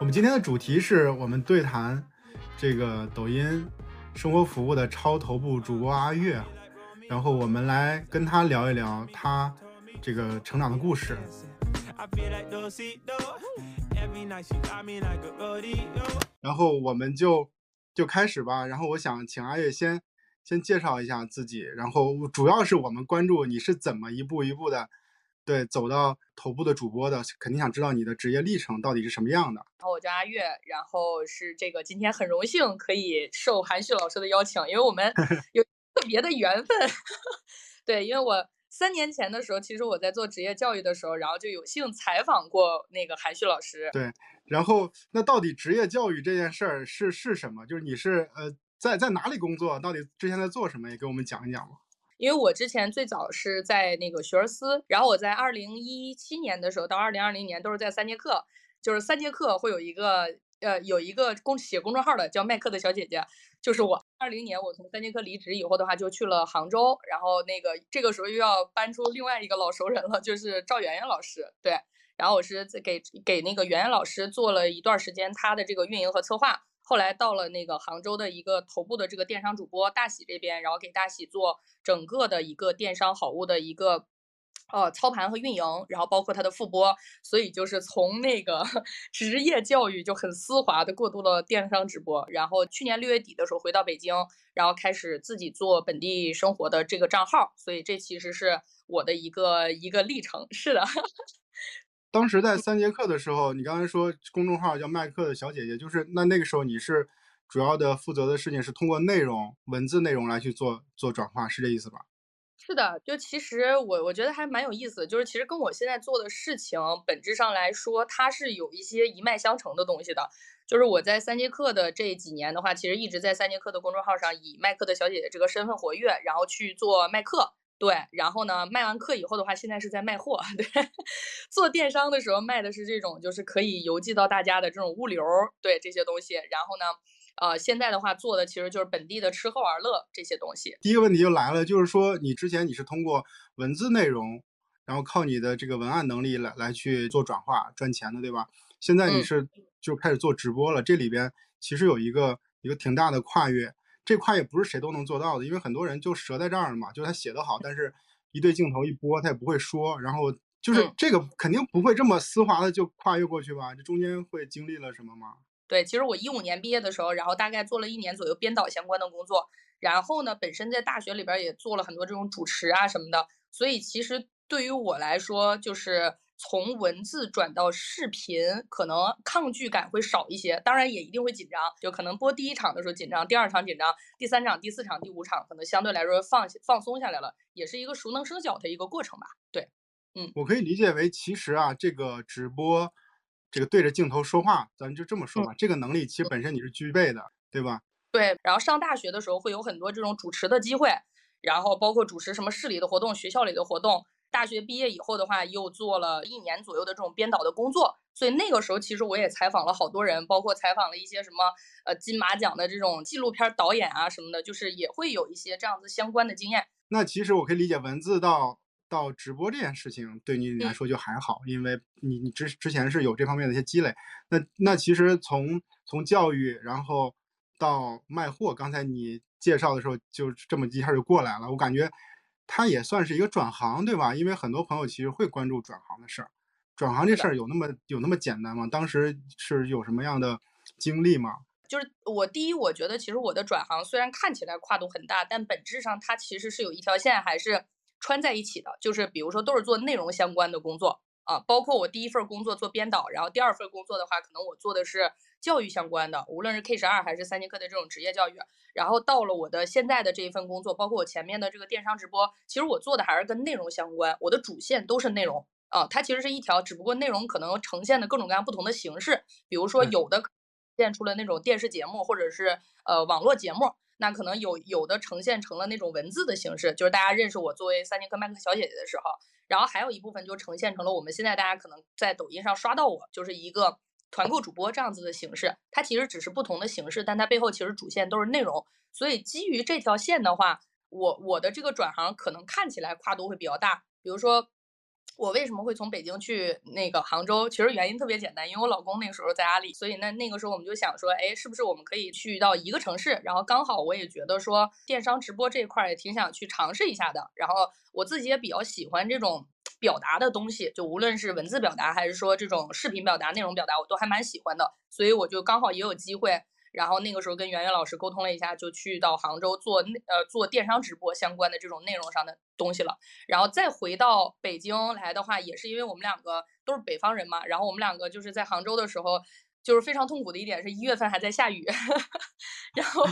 我们今天的主题是我们对谈这个抖音生活服务的超头部主播阿月，然后我们来跟他聊一聊他这个成长的故事。然后我们就就开始吧。然后我想请阿月先先介绍一下自己，然后主要是我们关注你是怎么一步一步的。对，走到头部的主播的，肯定想知道你的职业历程到底是什么样的。然后我叫阿月，然后是这个今天很荣幸可以受韩旭老师的邀请，因为我们 有特别的缘分。对，因为我三年前的时候，其实我在做职业教育的时候，然后就有幸采访过那个韩旭老师。对，然后那到底职业教育这件事儿是是什么？就是你是呃在在哪里工作？到底之前在做什么？也给我们讲一讲吧。因为我之前最早是在那个学而思，然后我在二零一七年的时候到二零二零年都是在三节课，就是三节课会有一个呃有一个公写公众号的叫麦克的小姐姐，就是我。二零年我从三节课离职以后的话，就去了杭州，然后那个这个时候又要搬出另外一个老熟人了，就是赵媛媛老师，对，然后我是给给那个媛媛老师做了一段时间她的这个运营和策划。后来到了那个杭州的一个头部的这个电商主播大喜这边，然后给大喜做整个的一个电商好物的一个呃操盘和运营，然后包括他的复播，所以就是从那个 职业教育就很丝滑的过渡了电商直播。然后去年六月底的时候回到北京，然后开始自己做本地生活的这个账号，所以这其实是我的一个一个历程。是的。当时在三节课的时候，你刚才说公众号叫麦克的小姐姐，就是那那个时候你是主要的负责的事情是通过内容文字内容来去做做转化，是这意思吧？是的，就其实我我觉得还蛮有意思，就是其实跟我现在做的事情本质上来说，它是有一些一脉相承的东西的。就是我在三节课的这几年的话，其实一直在三节课的公众号上以麦克的小姐姐这个身份活跃，然后去做麦课。对，然后呢，卖完课以后的话，现在是在卖货。对，做电商的时候卖的是这种，就是可以邮寄到大家的这种物流，对这些东西。然后呢，呃，现在的话做的其实就是本地的吃喝玩乐这些东西。第一个问题就来了，就是说你之前你是通过文字内容，然后靠你的这个文案能力来来去做转化赚钱的，对吧？现在你是就开始做直播了，这里边其实有一个一个挺大的跨越。这块也不是谁都能做到的，因为很多人就折在这儿了嘛，就是他写的好，但是一对镜头一播，他也不会说，然后就是这个肯定不会这么丝滑的就跨越过去吧？这中间会经历了什么吗？对，其实我一五年毕业的时候，然后大概做了一年左右编导相关的工作，然后呢，本身在大学里边也做了很多这种主持啊什么的，所以其实对于我来说就是。从文字转到视频，可能抗拒感会少一些，当然也一定会紧张。就可能播第一场的时候紧张，第二场紧张，第三场、第四场、第五场可能相对来说放放松下来了，也是一个熟能生巧的一个过程吧。对，嗯，我可以理解为，其实啊，这个直播，这个对着镜头说话，咱就这么说吧，这个能力其实本身你是具备的，对吧？对。然后上大学的时候会有很多这种主持的机会，然后包括主持什么市里的活动、学校里的活动。大学毕业以后的话，又做了一年左右的这种编导的工作，所以那个时候其实我也采访了好多人，包括采访了一些什么呃金马奖的这种纪录片导演啊什么的，就是也会有一些这样子相关的经验。那其实我可以理解，文字到到直播这件事情对你来说就还好，因为你你之之前是有这方面的一些积累。那那其实从从教育然后到卖货，刚才你介绍的时候就这么一下就过来了，我感觉。它也算是一个转行，对吧？因为很多朋友其实会关注转行的事儿，转行这事儿有那么有那么简单吗？当时是有什么样的经历吗？就是我第一，我觉得其实我的转行虽然看起来跨度很大，但本质上它其实是有一条线还是穿在一起的，就是比如说都是做内容相关的工作。啊，包括我第一份工作做编导，然后第二份工作的话，可能我做的是教育相关的，无论是 K 十二还是三节课的这种职业教育。然后到了我的现在的这一份工作，包括我前面的这个电商直播，其实我做的还是跟内容相关，我的主线都是内容啊。它其实是一条，只不过内容可能呈现的各种各样不同的形式，比如说有的现出了那种电视节目或者是呃网络节目。那可能有有的呈现成了那种文字的形式，就是大家认识我作为三节课麦克小姐姐的时候，然后还有一部分就呈现成了我们现在大家可能在抖音上刷到我，就是一个团购主播这样子的形式。它其实只是不同的形式，但它背后其实主线都是内容。所以基于这条线的话，我我的这个转行可能看起来跨度会比较大。比如说，我为什么会从北京去那个杭州？其实原因特别简单，因为我老公那个时候在阿里，所以那那个时候我们就想说，哎，是不是我们可以去到一个城市？然后刚好我也觉得说电商直播这一块也挺想去尝试一下的。然后我自己也比较喜欢这种表达的东西，就无论是文字表达还是说这种视频表达、内容表达，我都还蛮喜欢的。所以我就刚好也有机会。然后那个时候跟圆圆老师沟通了一下，就去到杭州做那呃做电商直播相关的这种内容上的东西了。然后再回到北京来的话，也是因为我们两个都是北方人嘛。然后我们两个就是在杭州的时候，就是非常痛苦的一点是一月份还在下雨，然后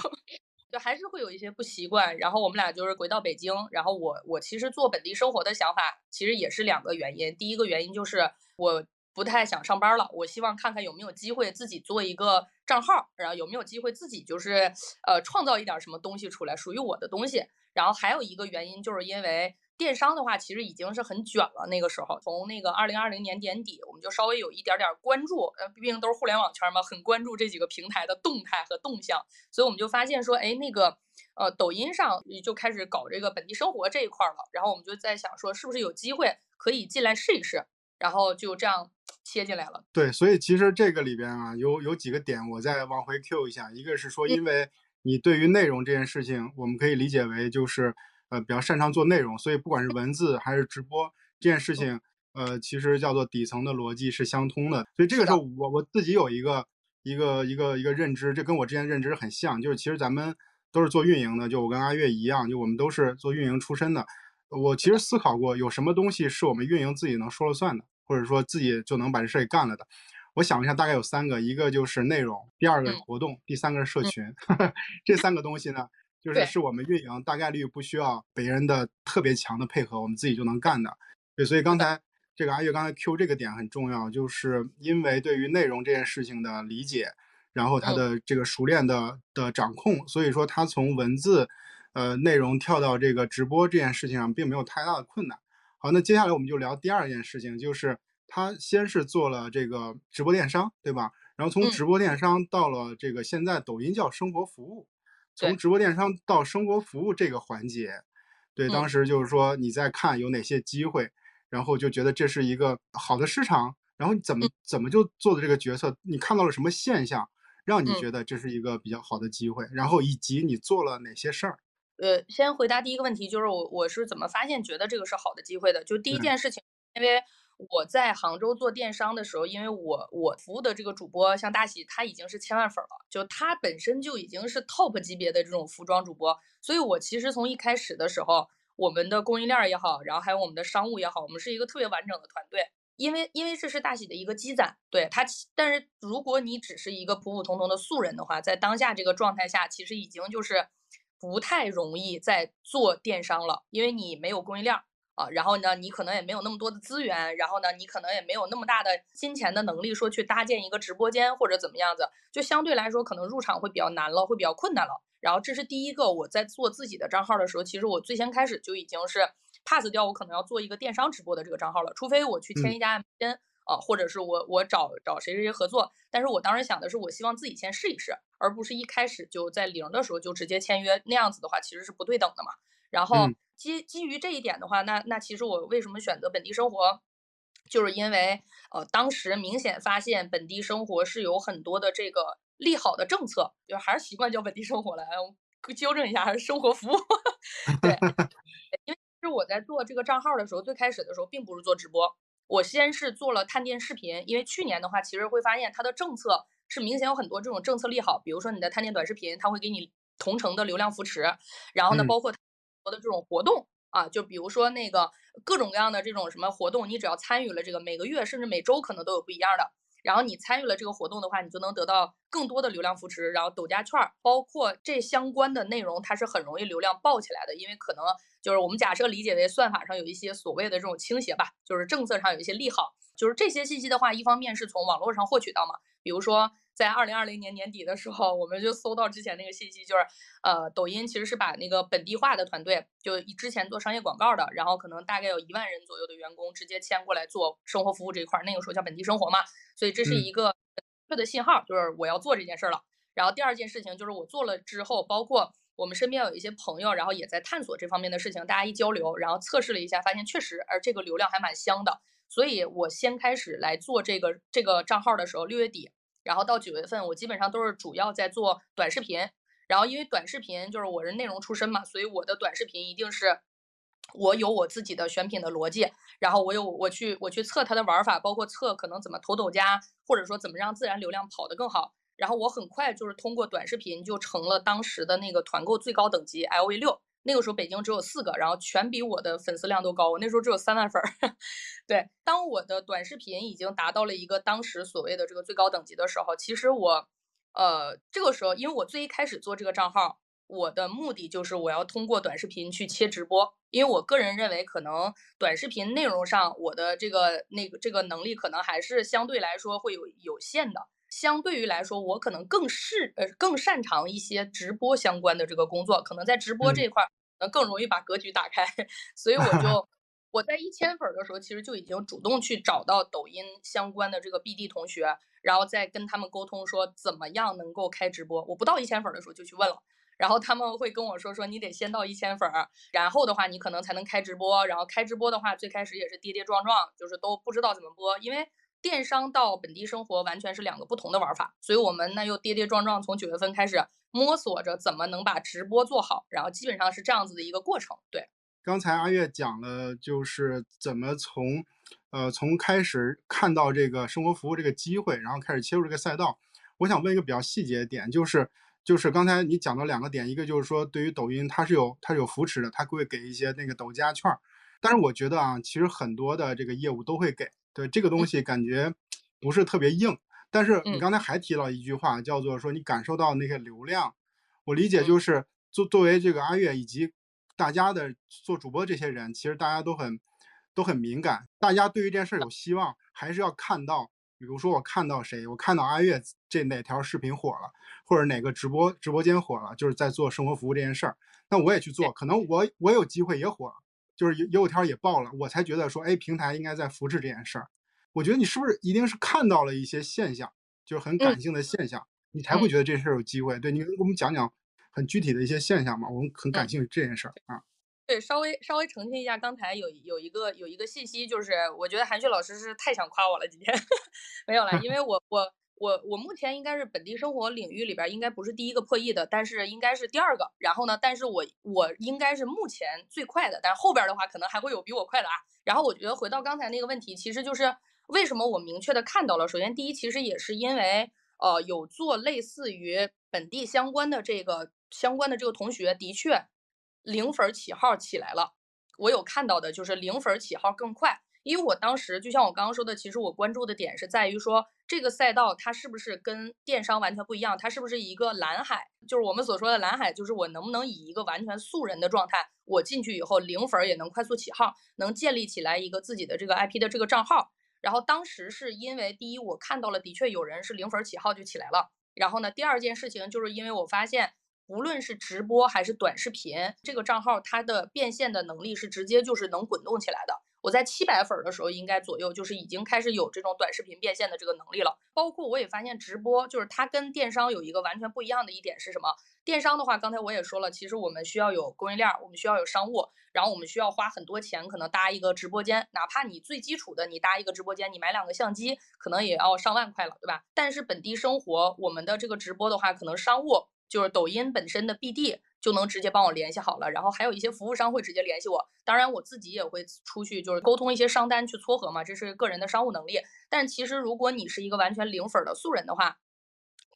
还是会有一些不习惯。然后我们俩就是回到北京，然后我我其实做本地生活的想法其实也是两个原因。第一个原因就是我。不太想上班了，我希望看看有没有机会自己做一个账号，然后有没有机会自己就是呃创造一点什么东西出来，属于我的东西。然后还有一个原因，就是因为电商的话，其实已经是很卷了。那个时候，从那个二零二零年年底，我们就稍微有一点点关注，呃，毕竟都是互联网圈嘛，很关注这几个平台的动态和动向。所以我们就发现说，哎，那个呃，抖音上就开始搞这个本地生活这一块了。然后我们就在想说，是不是有机会可以进来试一试？然后就这样。切进来了，对，所以其实这个里边啊，有有几个点，我再往回 Q 一下。一个是说，因为你对于内容这件事情，我们可以理解为就是呃比较擅长做内容，所以不管是文字还是直播这件事情，呃，其实叫做底层的逻辑是相通的。所以这个时候，我我自己有一个一个一个一个认知，这跟我之前认知很像，就是其实咱们都是做运营的，就我跟阿月一样，就我们都是做运营出身的。我其实思考过，有什么东西是我们运营自己能说了算的。或者说自己就能把这事给干了的，我想了一下，大概有三个，一个就是内容，第二个是活动，第三个是社群。这三个东西呢，就是是我们运营大概率不需要别人的特别强的配合，我们自己就能干的。对，所以刚才这个阿月刚才 Q 这个点很重要，就是因为对于内容这件事情的理解，然后他的这个熟练的的掌控，所以说他从文字，呃，内容跳到这个直播这件事情上，并没有太大的困难。好，那接下来我们就聊第二件事情，就是他先是做了这个直播电商，对吧？然后从直播电商到了这个现在抖音叫生活服务，从直播电商到生活服务这个环节，对，当时就是说你在看有哪些机会，然后就觉得这是一个好的市场，然后你怎么怎么就做的这个决策？你看到了什么现象，让你觉得这是一个比较好的机会？然后以及你做了哪些事儿？呃，先回答第一个问题，就是我我是怎么发现觉得这个是好的机会的？就第一件事情，因为我在杭州做电商的时候，因为我我服务的这个主播像大喜，他已经是千万粉了，就他本身就已经是 top 级别的这种服装主播，所以我其实从一开始的时候，我们的供应链也好，然后还有我们的商务也好，我们是一个特别完整的团队，因为因为这是大喜的一个积攒，对他，但是如果你只是一个普普通通的素人的话，在当下这个状态下，其实已经就是。不太容易在做电商了，因为你没有供应链啊，然后呢，你可能也没有那么多的资源，然后呢，你可能也没有那么大的金钱的能力，说去搭建一个直播间或者怎么样子，就相对来说可能入场会比较难了，会比较困难了。然后这是第一个，我在做自己的账号的时候，其实我最先开始就已经是 pass 掉我可能要做一个电商直播的这个账号了，除非我去签一家 MCN。啊，或者是我我找找谁谁谁合作，但是我当时想的是，我希望自己先试一试，而不是一开始就在零的时候就直接签约，那样子的话其实是不对等的嘛。然后基基于这一点的话，那那其实我为什么选择本地生活，就是因为呃当时明显发现本地生活是有很多的这个利好的政策，就还是习惯叫本地生活来，纠正一下，还是生活服务。对，因为是我在做这个账号的时候，最开始的时候并不是做直播。我先是做了探店视频，因为去年的话，其实会发现它的政策是明显有很多这种政策利好，比如说你的探店短视频，它会给你同城的流量扶持，然后呢，包括多的这种活动啊，就比如说那个各种各样的这种什么活动，你只要参与了这个，每个月甚至每周可能都有不一样的。然后你参与了这个活动的话，你就能得到更多的流量扶持，然后抖加券儿，包括这相关的内容，它是很容易流量爆起来的，因为可能就是我们假设理解为算法上有一些所谓的这种倾斜吧，就是政策上有一些利好，就是这些信息的话，一方面是从网络上获取到嘛，比如说。在二零二零年年底的时候，我们就搜到之前那个信息，就是，呃，抖音其实是把那个本地化的团队，就之前做商业广告的，然后可能大概有一万人左右的员工直接迁过来做生活服务这一块儿，那个时候叫本地生活嘛，所以这是一个确的信号，就是我要做这件事儿了。然后第二件事情就是我做了之后，包括我们身边有一些朋友，然后也在探索这方面的事情，大家一交流，然后测试了一下，发现确实，而这个流量还蛮香的。所以我先开始来做这个这个账号的时候，六月底，然后到九月份，我基本上都是主要在做短视频。然后因为短视频就是我是内容出身嘛，所以我的短视频一定是。我有我自己的选品的逻辑，然后我有我去我去测它的玩法，包括测可能怎么投抖加，或者说怎么让自然流量跑得更好。然后我很快就是通过短视频就成了当时的那个团购最高等级 LV 六。那个时候北京只有四个，然后全比我的粉丝量都高。我那时候只有三万粉儿。对，当我的短视频已经达到了一个当时所谓的这个最高等级的时候，其实我，呃，这个时候因为我最一开始做这个账号。我的目的就是我要通过短视频去切直播，因为我个人认为，可能短视频内容上我的这个那个这个能力可能还是相对来说会有有限的。相对于来说，我可能更适呃更擅长一些直播相关的这个工作，可能在直播这一块儿更容易把格局打开。所以我 就我在一千粉的时候，其实就已经主动去找到抖音相关的这个 BD 同学，然后再跟他们沟通说怎么样能够开直播。我不到一千粉的时候就去问了。然后他们会跟我说说你得先到一千粉儿，然后的话你可能才能开直播。然后开直播的话，最开始也是跌跌撞撞，就是都不知道怎么播，因为电商到本地生活完全是两个不同的玩法。所以我们呢又跌跌撞撞，从九月份开始摸索着怎么能把直播做好，然后基本上是这样子的一个过程。对，刚才阿月讲了，就是怎么从，呃，从开始看到这个生活服务这个机会，然后开始切入这个赛道。我想问一个比较细节的点，就是。就是刚才你讲到两个点，一个就是说对于抖音它是有它是有扶持的，它会给一些那个抖加券儿。但是我觉得啊，其实很多的这个业务都会给，对这个东西感觉不是特别硬。但是你刚才还提到一句话，叫做说你感受到那些流量。我理解就是作作为这个阿月以及大家的做主播这些人，其实大家都很都很敏感，大家对于这件事有希望，还是要看到。比如说我看到谁，我看到阿月这哪条视频火了，或者哪个直播直播间火了，就是在做生活服务这件事儿，那我也去做，可能我我有机会也火了，就是有有条也爆了，我才觉得说，哎，平台应该在扶持这件事儿。我觉得你是不是一定是看到了一些现象，就是很感性的现象，你才会觉得这事儿有机会？对你给我们讲讲很具体的一些现象嘛，我们很感兴趣这件事儿啊。对，稍微稍微澄清一下，刚才有有一个有一个信息，就是我觉得韩旭老师是太想夸我了，今天 没有了，因为我我我我目前应该是本地生活领域里边应该不是第一个破亿的，但是应该是第二个。然后呢，但是我我应该是目前最快的，但是后边的话可能还会有比我快的啊。然后我觉得回到刚才那个问题，其实就是为什么我明确的看到了，首先第一，其实也是因为呃有做类似于本地相关的这个相关的这个同学的确。零粉起号起来了，我有看到的就是零粉起号更快，因为我当时就像我刚刚说的，其实我关注的点是在于说这个赛道它是不是跟电商完全不一样，它是不是一个蓝海，就是我们所说的蓝海，就是我能不能以一个完全素人的状态，我进去以后零粉也能快速起号，能建立起来一个自己的这个 IP 的这个账号。然后当时是因为第一我看到了的确有人是零粉起号就起来了，然后呢第二件事情就是因为我发现。无论是直播还是短视频，这个账号它的变现的能力是直接就是能滚动起来的。我在七百粉的时候，应该左右就是已经开始有这种短视频变现的这个能力了。包括我也发现直播，就是它跟电商有一个完全不一样的一点是什么？电商的话，刚才我也说了，其实我们需要有供应链，我们需要有商务，然后我们需要花很多钱，可能搭一个直播间，哪怕你最基础的，你搭一个直播间，你买两个相机，可能也要上万块了，对吧？但是本地生活，我们的这个直播的话，可能商务。就是抖音本身的 BD 就能直接帮我联系好了，然后还有一些服务商会直接联系我，当然我自己也会出去就是沟通一些商单去撮合嘛，这是个人的商务能力。但其实如果你是一个完全零粉的素人的话，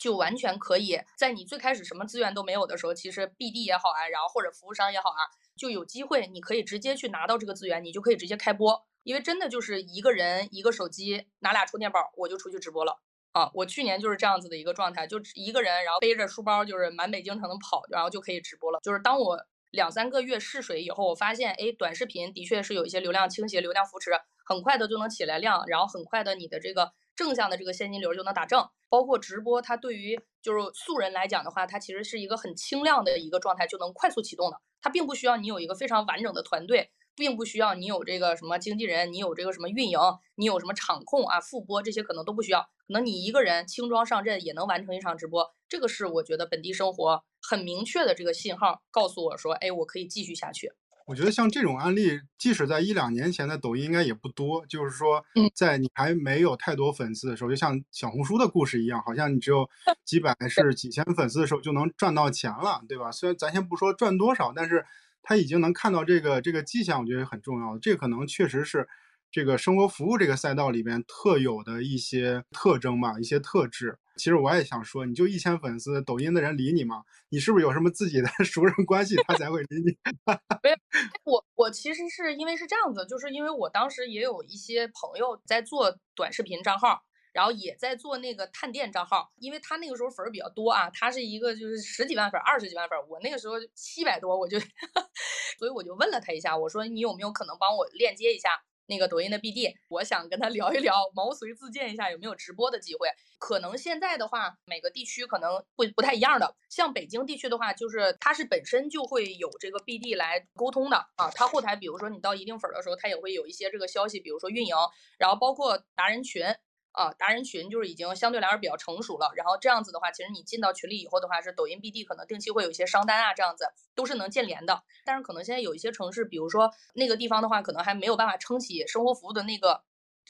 就完全可以在你最开始什么资源都没有的时候，其实 BD 也好啊，然后或者服务商也好啊，就有机会你可以直接去拿到这个资源，你就可以直接开播，因为真的就是一个人一个手机拿俩充电宝，我就出去直播了。啊，我去年就是这样子的一个状态，就一个人，然后背着书包，就是满北京城跑，然后就可以直播了。就是当我两三个月试水以后，我发现，哎，短视频的确是有一些流量倾斜、流量扶持，很快的就能起来量，然后很快的你的这个正向的这个现金流就能打正。包括直播，它对于就是素人来讲的话，它其实是一个很轻量的一个状态，就能快速启动的。它并不需要你有一个非常完整的团队。并不需要你有这个什么经纪人，你有这个什么运营，你有什么场控啊、复播这些可能都不需要，可能你一个人轻装上阵也能完成一场直播。这个是我觉得本地生活很明确的这个信号，告诉我说，哎，我可以继续下去。我觉得像这种案例，即使在一两年前的抖音应该也不多。就是说嗯，在你还没有太多粉丝的时候，就像小红书的故事一样，好像你只有 几百是几千粉丝的时候就能赚到钱了，对吧？虽然咱先不说赚多少，但是他已经能看到这个这个迹象，我觉得很重要的。这可能确实是这个生活服务这个赛道里边特有的一些特征吧，一些特质。其实我也想说，你就一千粉丝，抖音的人理你吗？你是不是有什么自己的 熟人关系，他才会理你？没有我我其实是因为是这样子，就是因为我当时也有一些朋友在做短视频账号，然后也在做那个探店账号，因为他那个时候粉儿比较多啊，他是一个就是十几万粉、二十几万粉，我那个时候七百多，我就，所以我就问了他一下，我说你有没有可能帮我链接一下？那个抖音的 BD，我想跟他聊一聊，毛遂自荐一下有没有直播的机会。可能现在的话，每个地区可能会不太一样的。像北京地区的话，就是他是本身就会有这个 BD 来沟通的啊。他后台，比如说你到一定粉的时候，他也会有一些这个消息，比如说运营，然后包括达人群。啊，达人群就是已经相对来说比较成熟了。然后这样子的话，其实你进到群里以后的话，是抖音 BD 可能定期会有一些商单啊，这样子都是能建联的。但是可能现在有一些城市，比如说那个地方的话，可能还没有办法撑起生活服务的那个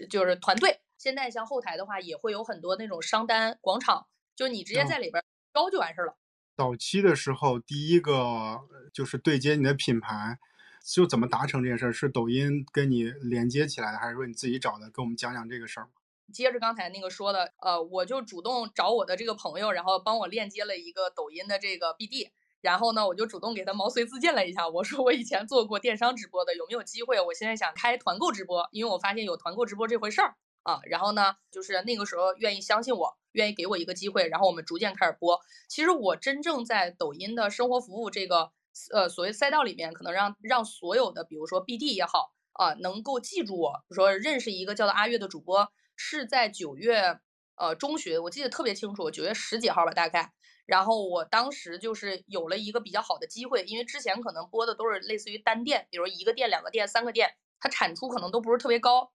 就是团队。现在像后台的话，也会有很多那种商单广场，就是你直接在里边招就完事儿了。早期的时候，第一个就是对接你的品牌，就怎么达成这件事儿？是抖音跟你连接起来的，还是说你自己找的？跟我们讲讲这个事儿。接着刚才那个说的，呃，我就主动找我的这个朋友，然后帮我链接了一个抖音的这个 BD，然后呢，我就主动给他毛遂自荐了一下，我说我以前做过电商直播的，有没有机会？我现在想开团购直播，因为我发现有团购直播这回事儿啊。然后呢，就是那个时候愿意相信我，愿意给我一个机会，然后我们逐渐开始播。其实我真正在抖音的生活服务这个呃所谓赛道里面，可能让让所有的，比如说 BD 也好啊，能够记住我，说认识一个叫做阿月的主播。是在九月，呃，中旬，我记得特别清楚，九月十几号吧，大概。然后我当时就是有了一个比较好的机会，因为之前可能播的都是类似于单店，比如一个店、两个店、三个店，它产出可能都不是特别高，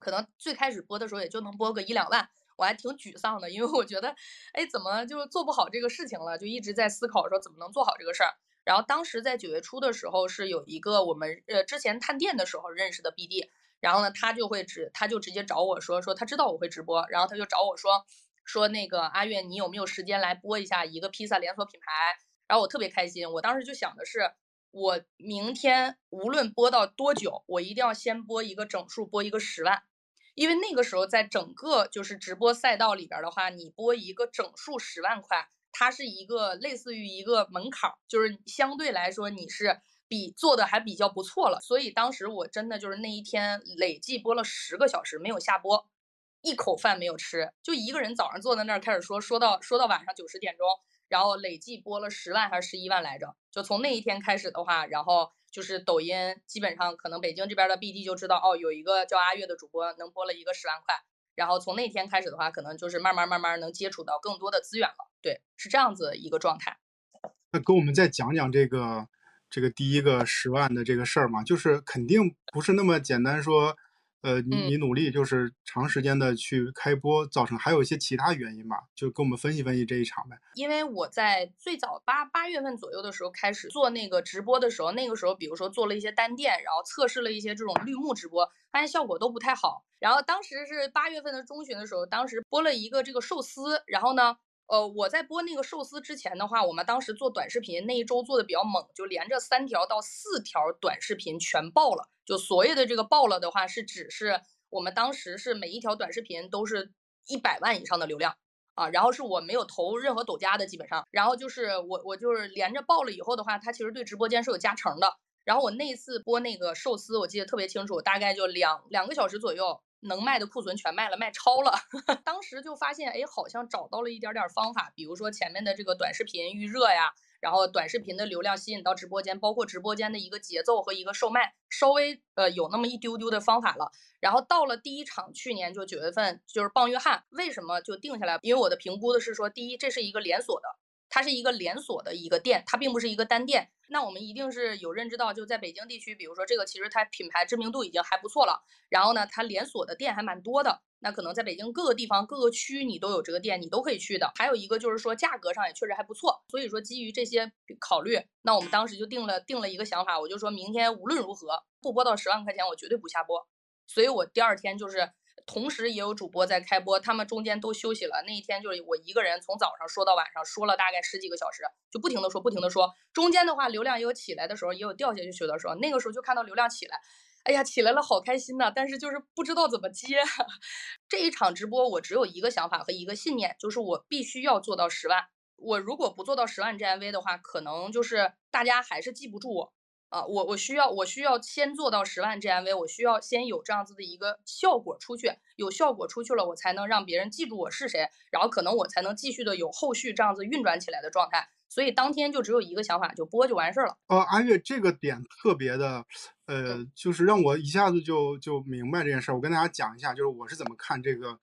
可能最开始播的时候也就能播个一两万，我还挺沮丧的，因为我觉得，哎，怎么就做不好这个事情了？就一直在思考说怎么能做好这个事儿。然后当时在九月初的时候，是有一个我们呃之前探店的时候认识的 BD。然后呢，他就会直，他就直接找我说说他知道我会直播，然后他就找我说说那个阿月，你有没有时间来播一下一个披萨连锁品牌？然后我特别开心，我当时就想的是，我明天无论播到多久，我一定要先播一个整数，播一个十万，因为那个时候在整个就是直播赛道里边的话，你播一个整数十万块，它是一个类似于一个门槛，就是相对来说你是。比做的还比较不错了，所以当时我真的就是那一天累计播了十个小时没有下播，一口饭没有吃，就一个人早上坐在那儿开始说，说到说到晚上九十点钟，然后累计播了十万还是十一万来着？就从那一天开始的话，然后就是抖音基本上可能北京这边的 BD 就知道哦，有一个叫阿月的主播能播了一个十万块，然后从那天开始的话，可能就是慢慢慢慢能接触到更多的资源了，对，是这样子一个状态。那跟我们再讲讲这个。这个第一个十万的这个事儿嘛，就是肯定不是那么简单说，呃，你你努力就是长时间的去开播，造成还有一些其他原因嘛，就跟我们分析分析这一场呗。因为我在最早八八月份左右的时候开始做那个直播的时候，那个时候比如说做了一些单店，然后测试了一些这种绿幕直播，发现效果都不太好。然后当时是八月份的中旬的时候，当时播了一个这个寿司，然后呢。呃，我在播那个寿司之前的话，我们当时做短视频那一周做的比较猛，就连着三条到四条短视频全爆了。就所谓的这个爆了的话，是指是我们当时是每一条短视频都是一百万以上的流量啊。然后是我没有投任何抖加的，基本上。然后就是我我就是连着爆了以后的话，它其实对直播间是有加成的。然后我那次播那个寿司，我记得特别清楚，大概就两两个小时左右。能卖的库存全卖了，卖超了。当时就发现，哎，好像找到了一点点方法，比如说前面的这个短视频预热呀，然后短视频的流量吸引到直播间，包括直播间的一个节奏和一个售卖，稍微呃有那么一丢丢的方法了。然后到了第一场，去年就九月份，就是棒约翰，为什么就定下来？因为我的评估的是说，第一，这是一个连锁的。它是一个连锁的一个店，它并不是一个单店。那我们一定是有认知到，就在北京地区，比如说这个，其实它品牌知名度已经还不错了。然后呢，它连锁的店还蛮多的。那可能在北京各个地方、各个区你都有这个店，你都可以去的。还有一个就是说价格上也确实还不错，所以说基于这些考虑，那我们当时就定了定了一个想法，我就说明天无论如何不播到十万块钱，我绝对不下播。所以我第二天就是同时也有主播在开播，他们中间都休息了。那一天就是我一个人从早上说到晚上，说了大概十几个小时，就不停的说，不停的说。中间的话流量也有起来的时候，也有掉下去的时候，那个时候就看到流量起来。哎呀，起来了，好开心呐！但是就是不知道怎么接。这一场直播，我只有一个想法和一个信念，就是我必须要做到十万。我如果不做到十万 GMV 的话，可能就是大家还是记不住我啊。我我需要我需要先做到十万 GMV，我需要先有这样子的一个效果出去，有效果出去了，我才能让别人记住我是谁，然后可能我才能继续的有后续这样子运转起来的状态。所以当天就只有一个想法，就播就完事儿了。呃，阿月这个点特别的，呃，就是让我一下子就就明白这件事儿。我跟大家讲一下，就是我是怎么看这个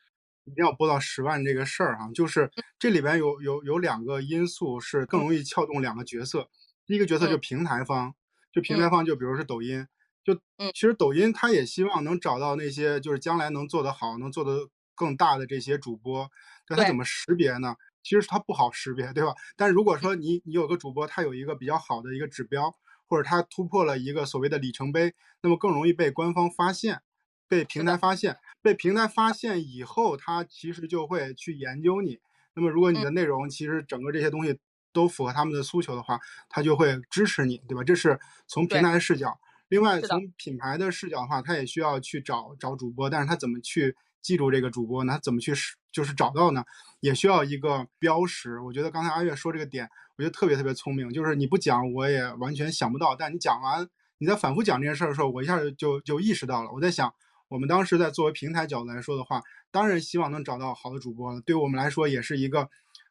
一定要播到十万这个事儿哈。就是这里边有有有两个因素是更容易撬动两个角色。第一个角色就平台方，就平台方就比如是抖音，就其实抖音它也希望能找到那些就是将来能做得好、能做得更大的这些主播，但它怎么识别呢？其实它不好识别，对吧？但是如果说你你有个主播，他有一个比较好的一个指标，或者他突破了一个所谓的里程碑，那么更容易被官方发现，被平台。发现，被平台发现以后，他其实就会去研究你。那么如果你的内容其实整个这些东西都符合他们的诉求的话，他就会支持你，对吧？这是从平台的视角。另外从品牌的视角的话，他也需要去找找主播，但是他怎么去？记住这个主播，呢？他怎么去就是找到呢？也需要一个标识。我觉得刚才阿月说这个点，我觉得特别特别聪明。就是你不讲，我也完全想不到。但你讲完，你在反复讲这件事儿的时候，我一下就就意识到了。我在想，我们当时在作为平台角度来说的话，当然希望能找到好的主播，对我们来说也是一个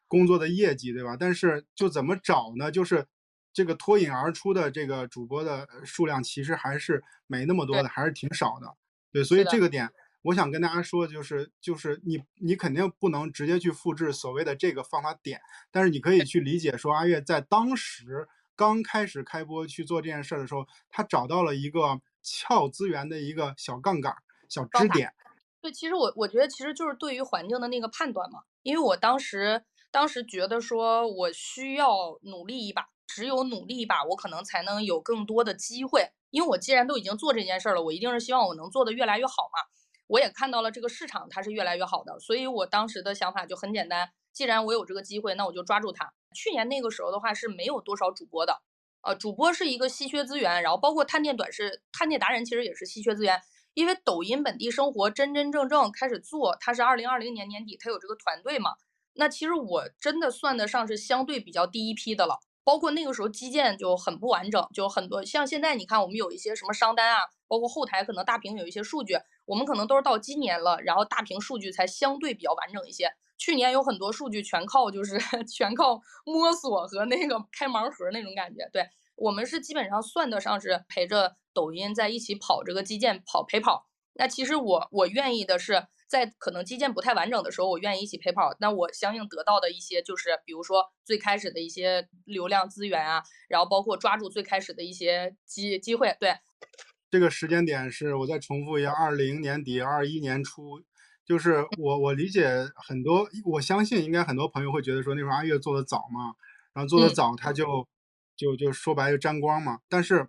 工作的业绩，对吧？但是就怎么找呢？就是这个脱颖而出的这个主播的数量，其实还是没那么多的，还是挺少的。对，所以这个点。我想跟大家说，就是就是你你肯定不能直接去复制所谓的这个方法点，但是你可以去理解说，阿月在当时刚开始开播去做这件事的时候，他找到了一个撬资源的一个小杠杆、小支点。对，其实我我觉得其实就是对于环境的那个判断嘛，因为我当时当时觉得说我需要努力一把，只有努力一把，我可能才能有更多的机会。因为我既然都已经做这件事了，我一定是希望我能做的越来越好嘛。我也看到了这个市场它是越来越好的，所以我当时的想法就很简单，既然我有这个机会，那我就抓住它。去年那个时候的话是没有多少主播的，呃，主播是一个稀缺资源，然后包括探店短视、探店达人其实也是稀缺资源，因为抖音本地生活真真正正开始做，它是二零二零年年底它有这个团队嘛，那其实我真的算得上是相对比较第一批的了。包括那个时候基建就很不完整，就很多像现在你看我们有一些什么商单啊，包括后台可能大屏有一些数据，我们可能都是到今年了，然后大屏数据才相对比较完整一些。去年有很多数据全靠就是 全靠摸索和那个开盲盒那种感觉。对我们是基本上算得上是陪着抖音在一起跑这个基建跑陪跑。那其实我我愿意的是。在可能基建不太完整的时候，我愿意一起陪跑。那我相应得到的一些就是，比如说最开始的一些流量资源啊，然后包括抓住最开始的一些机机会。对，这个时间点是我再重复一下：二零年底、二一年初。就是我我理解很多，我相信应该很多朋友会觉得说那时候阿月做的早嘛，然后做的早他就就就说白就沾光嘛。但是，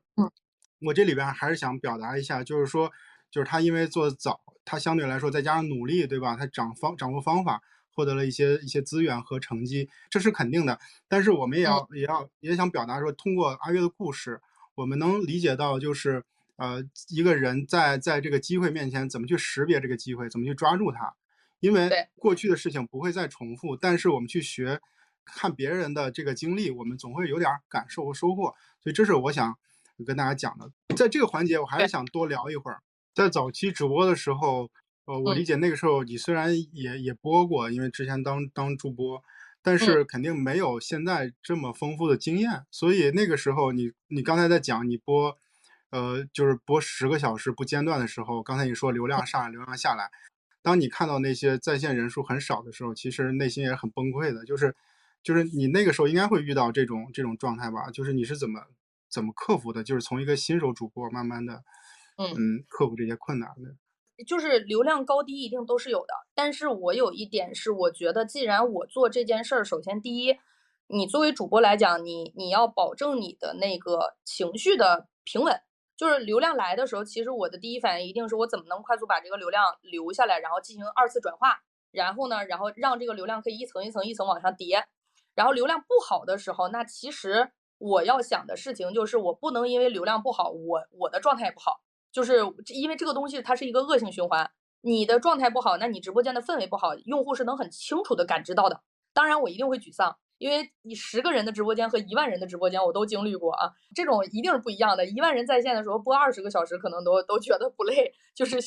我这里边还是想表达一下，就是说，就是他因为做的早。他相对来说再加上努力，对吧？他掌方掌握方法，获得了一些一些资源和成绩，这是肯定的。但是我们也要也要也想表达说，通过阿月的故事，我们能理解到，就是呃，一个人在在这个机会面前怎么去识别这个机会，怎么去抓住它。因为过去的事情不会再重复，但是我们去学看别人的这个经历，我们总会有点感受和收获。所以这是我想跟大家讲的。在这个环节，我还是想多聊一会儿。在早期直播的时候，呃，我理解那个时候你虽然也也播过，因为之前当当助播，但是肯定没有现在这么丰富的经验。所以那个时候，你你刚才在讲你播，呃，就是播十个小时不间断的时候，刚才你说流量上来，流量下来，当你看到那些在线人数很少的时候，其实内心也很崩溃的。就是就是你那个时候应该会遇到这种这种状态吧？就是你是怎么怎么克服的？就是从一个新手主播慢慢的。嗯，克服这些困难的。就是流量高低一定都是有的，但是我有一点是，我觉得既然我做这件事儿，首先第一，你作为主播来讲，你你要保证你的那个情绪的平稳。就是流量来的时候，其实我的第一反应一定是我怎么能快速把这个流量留下来，然后进行二次转化，然后呢，然后让这个流量可以一层一层一层往上叠。然后流量不好的时候，那其实我要想的事情就是，我不能因为流量不好，我我的状态也不好，就是因为这个东西它是一个恶性循环。你的状态不好，那你直播间的氛围不好，用户是能很清楚的感知到的。当然，我一定会沮丧。因为你十个人的直播间和一万人的直播间我都经历过啊，这种一定是不一样的。一万人在线的时候播二十个小时，可能都都觉得不累，就是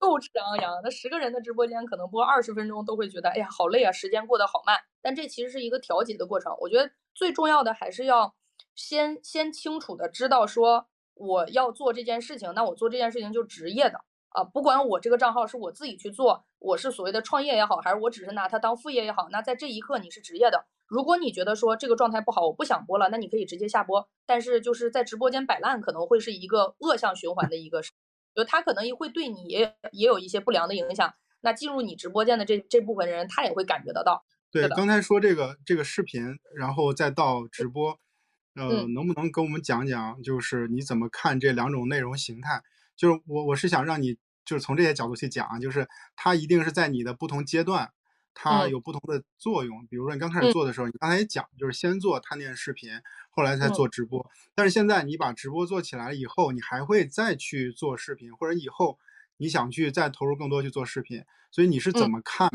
斗志昂扬。那十个人的直播间可能播二十分钟都会觉得，哎呀，好累啊，时间过得好慢。但这其实是一个调节的过程。我觉得最重要的还是要先先清楚的知道说我要做这件事情，那我做这件事情就职业的。啊，不管我这个账号是我自己去做，我是所谓的创业也好，还是我只是拿它当副业也好，那在这一刻你是职业的。如果你觉得说这个状态不好，我不想播了，那你可以直接下播。但是就是在直播间摆烂，可能会是一个恶性循环的一个，就他可能也会对你也也有一些不良的影响。那进入你直播间的这这部分人，他也会感觉得到。对，刚才说这个这个视频，然后再到直播，呃，能不能跟我们讲讲，就是你怎么看这两种内容形态？就是我我是想让你。就是从这些角度去讲，就是它一定是在你的不同阶段，它有不同的作用。比如说你刚开始做的时候，你刚才也讲，就是先做探店视频，后来才做直播。但是现在你把直播做起来了以后，你还会再去做视频，或者以后你想去再投入更多去做视频。所以你是怎么看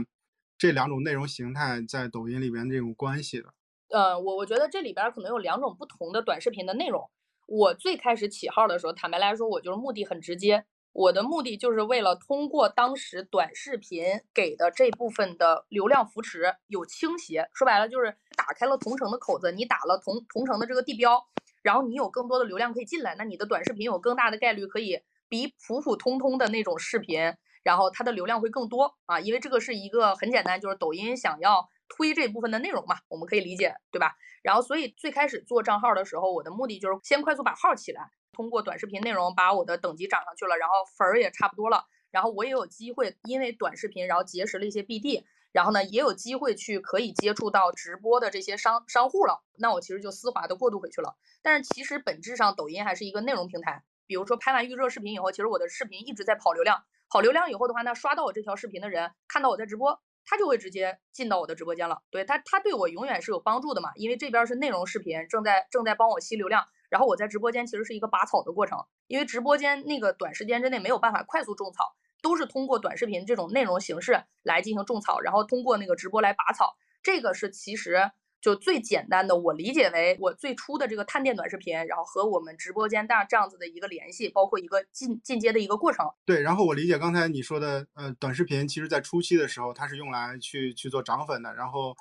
这两种内容形态在抖音里边这种关系的？呃，我我觉得这里边可能有两种不同的短视频的内容。我最开始起号的时候，坦白来说，我就是目的很直接。我的目的就是为了通过当时短视频给的这部分的流量扶持有倾斜，说白了就是打开了同城的口子，你打了同同城的这个地标，然后你有更多的流量可以进来，那你的短视频有更大的概率可以比普普通通的那种视频，然后它的流量会更多啊，因为这个是一个很简单，就是抖音想要推这部分的内容嘛，我们可以理解对吧？然后所以最开始做账号的时候，我的目的就是先快速把号起来。通过短视频内容把我的等级涨上去了，然后粉儿也差不多了，然后我也有机会，因为短视频，然后结识了一些 BD，然后呢也有机会去可以接触到直播的这些商商户了。那我其实就丝滑的过渡回去了。但是其实本质上，抖音还是一个内容平台。比如说拍完预热视频以后，其实我的视频一直在跑流量，跑流量以后的话，那刷到我这条视频的人看到我在直播，他就会直接进到我的直播间了。对他，他对我永远是有帮助的嘛，因为这边是内容视频，正在正在帮我吸流量。然后我在直播间其实是一个拔草的过程，因为直播间那个短时间之内没有办法快速种草，都是通过短视频这种内容形式来进行种草，然后通过那个直播来拔草。这个是其实就最简单的，我理解为我最初的这个探店短视频，然后和我们直播间大这样子的一个联系，包括一个进进阶的一个过程。对，然后我理解刚才你说的，呃，短视频其实在初期的时候，它是用来去去做涨粉的，然后。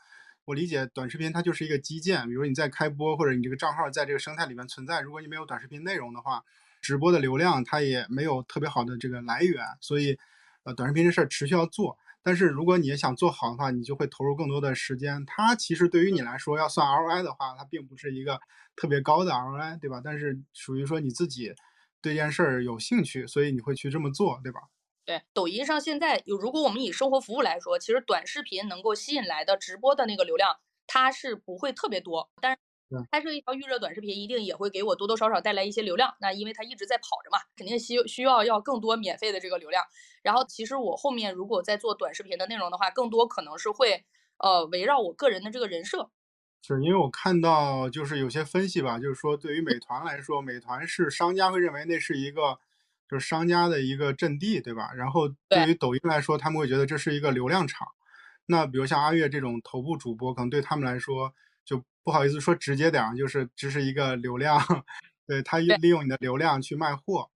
我理解短视频它就是一个基建，比如你在开播或者你这个账号在这个生态里面存在，如果你没有短视频内容的话，直播的流量它也没有特别好的这个来源，所以，呃，短视频这事儿持续要做。但是如果你想做好的话，你就会投入更多的时间。它其实对于你来说要算 ROI 的话，它并不是一个特别高的 ROI，对吧？但是属于说你自己对这件事儿有兴趣，所以你会去这么做，对吧？对，抖音上现在有，如果我们以生活服务来说，其实短视频能够吸引来的直播的那个流量，它是不会特别多。但是拍摄一条预热短视频，一定也会给我多多少少带来一些流量。那因为它一直在跑着嘛，肯定需需要要更多免费的这个流量。然后其实我后面如果在做短视频的内容的话，更多可能是会呃围绕我个人的这个人设。就是因为我看到就是有些分析吧，就是说对于美团来说，美团是商家会认为那是一个。就是商家的一个阵地，对吧？然后对于抖音来说，他们会觉得这是一个流量场。那比如像阿月这种头部主播，可能对他们来说就不好意思说直接点，就是只是一个流量，对他利用你的流量去卖货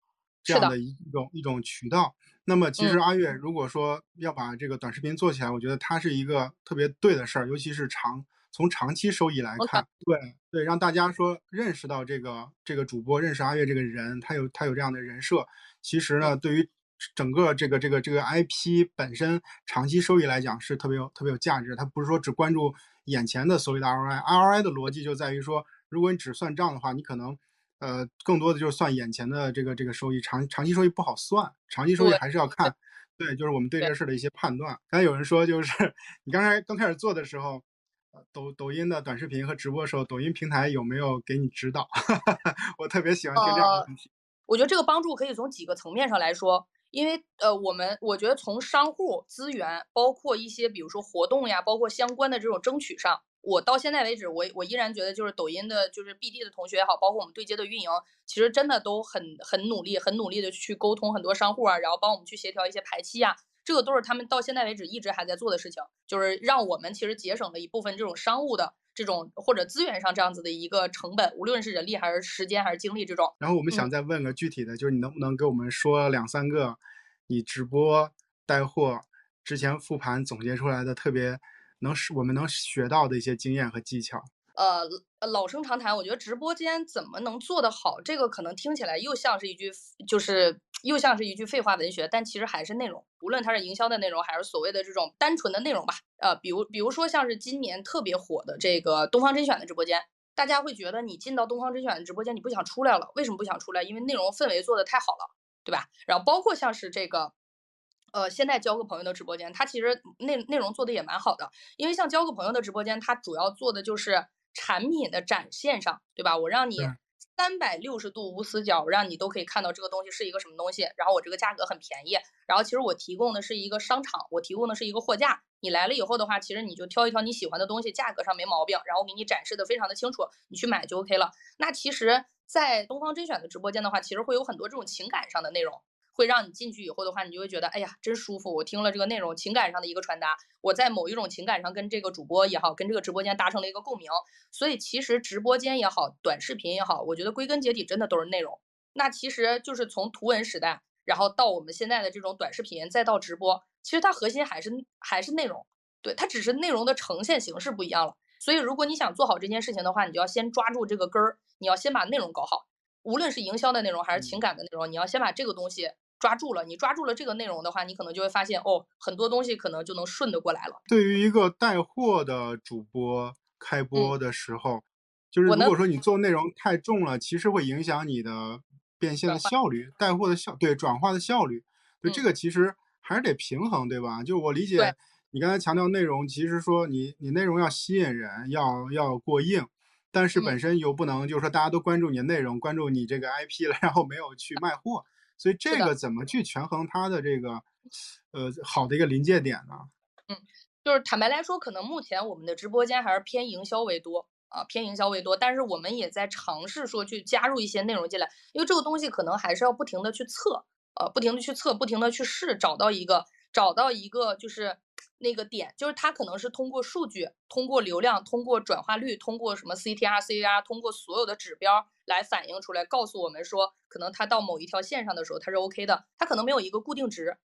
这样的一种一种渠道。那么其实阿月如果说要把这个短视频做起来，我觉得它是一个特别对的事儿，尤其是长。从长期收益来看，对对，让大家说认识到这个这个主播，认识阿月这个人，他有他有这样的人设。其实呢，对于整个这个这个这个 IP 本身长期收益来讲是特别有特别有价值。他不是说只关注眼前的所谓的 ROI，ROI 的逻辑就在于说，如果你只算账的话，你可能呃，更多的就是算眼前的这个这个收益，长长期收益不好算，长期收益还是要看，对，就是我们对这个事儿的一些判断。刚才有人说，就是 你刚才刚开始做的时候，呃抖抖音的短视频和直播的时候，抖音平台有没有给你指导？我特别喜欢听这样的呃问题。我觉得这个帮助可以从几个层面上来说，因为呃，我们我觉得从商户资源，包括一些比如说活动呀，包括相关的这种争取上，我到现在为止，我我依然觉得就是抖音的，就是 BD 的同学也好，包括我们对接的运营，其实真的都很很努力，很努力的去沟通很多商户啊，然后帮我们去协调一些排期啊，这个都是他们到现在为止一直还在做的事情，就是让我们其实节省了一部分这种商务的这种或者资源上这样子的一个成本，无论是人力还是时间还是精力这种。然后我们嗯想再问个具体的，就是你能不能给我们说两三个你直播带货之前复盘总结出来的特别能使我们能学到的一些经验和技巧？呃，老生常谈，我觉得直播间怎么能做得好，这个可能听起来又像是一句，就是又像是一句废话文学，但其实还是内容，无论它是营销的内容，还是所谓的这种单纯的内容吧。呃，比如比如说像是今年特别火的这个东方甄选的直播间，大家会觉得你进到东方甄选的直播间，你不想出来了，为什么不想出来？因为内容氛围做得太好了，对吧？然后包括像是这个。呃，现在交个朋友的直播间，它其实内内容做的也蛮好的，因为像交个朋友的直播间，它主要做的就是产品的展现上，对吧？我让你对三百六十度无死角，让你都可以看到这个东西是一个什么东西，然后我这个价格很便宜，然后其实我提供的是一个商场，我提供的是一个货架，你来了以后的话，其实你就挑一挑你喜欢的东西，价格上没毛病，然后给你展示的非常的清楚，你去买就 OK 了。那其实，在东方甄选的直播间的话，其实会有很多这种情感上的内容。会让你进去以后的话，你就会觉得，哎呀，真舒服。我听了这个内容，情感上的一个传达，我在某一种情感上跟这个主播也好，跟这个直播间达成了一个共鸣。所以其实直播间也好，短视频也好，我觉得归根结底真的都是内容。那其实就是从图文时代，然后到我们现在的这种短视频，再到直播，其实它核心还是还是内容。对，它只是内容的呈现形式不一样了。所以如果你想做好这件事情的话，你就要先抓住这个根儿，你要先把内容搞好。无论是营销的内容还是情感的内容，你要先把这个东西抓住了。你抓住了这个内容的话，你可能就会发现，哦，很多东西可能就能顺得过来了。对于一个带货的主播开播的时候，就是如果说你做内容太重了，其实会影响你的变现的效率，带货的效对转化的效率。就这嗯个其实还是得平衡，对吧？就我理解你刚才强调内容，其实说你你内容要吸引人，要要过硬。但是本嗯身又不能，就是说大家都关注你的内容，关注你这个 IP 了，然后没有去卖货，所以这个怎么去权衡它的这个，呃，好的一个临界点呢？嗯就是坦白来说，可能目前我们的直播间还是偏营销为多啊，偏营销为多。但是我们也在尝试说去加入一些内容进来，因为这个东西可能还是要不停的去测，呃，不停的去测，不停的去试，找到一个找到一个就是那个点，就是它可能是通过数据、通过流量、通过转化率、通过什么 CTR、CAR，通过所有的指标来反映出来，告诉我们说，可能它到某一条线上的时候它是 OK 的，它可能没有一个固定值。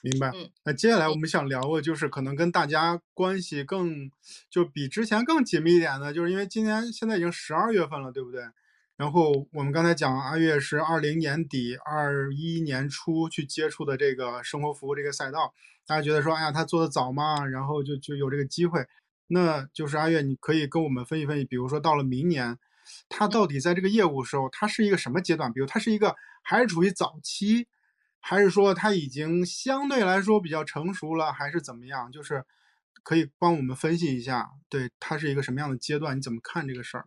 明白嗯。那接下来我嗯们想聊的就是可能跟大家关系更就比之前更紧密一点的，就是因为今年现在已经十二月份了，对不对？然后我们刚才讲阿月是二零年底、二一年初去接触的这个生活服务这个赛道，大家觉得说，哎呀，他做的早嘛，然后就就有这个机会。那就是阿月，你可以跟我们分析分析，比如说到了明年，他到底在这个业务时候，他是一个什么阶段？比如他是一个还是处于早期，还是说他已经相对来说比较成熟了，还是怎么样？就是可以帮我们分析一下，对他是一个什么样的阶段？你怎么看这个事儿？